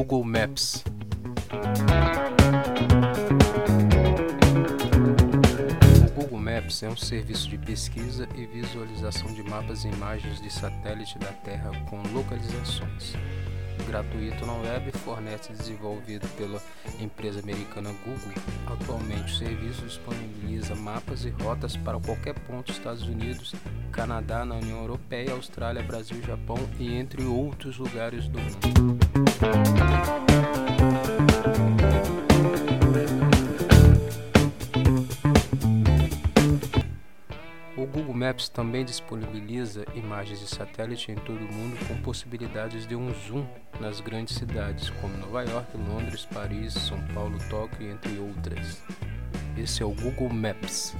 Google Maps. O Google Maps é um serviço de pesquisa e visualização de mapas e imagens de satélite da Terra com localizações. Gratuito na web, fornece desenvolvido pela empresa americana Google. Atualmente, o serviço disponibiliza mapas e rotas para qualquer ponto dos Estados Unidos, Canadá, na União Europeia, Austrália, Brasil, Japão e entre outros lugares do mundo. O Google Maps também disponibiliza imagens de satélite em todo o mundo com possibilidades de um zoom nas grandes cidades como Nova York, Londres, Paris, São Paulo, Tóquio, entre outras. Esse é o Google Maps.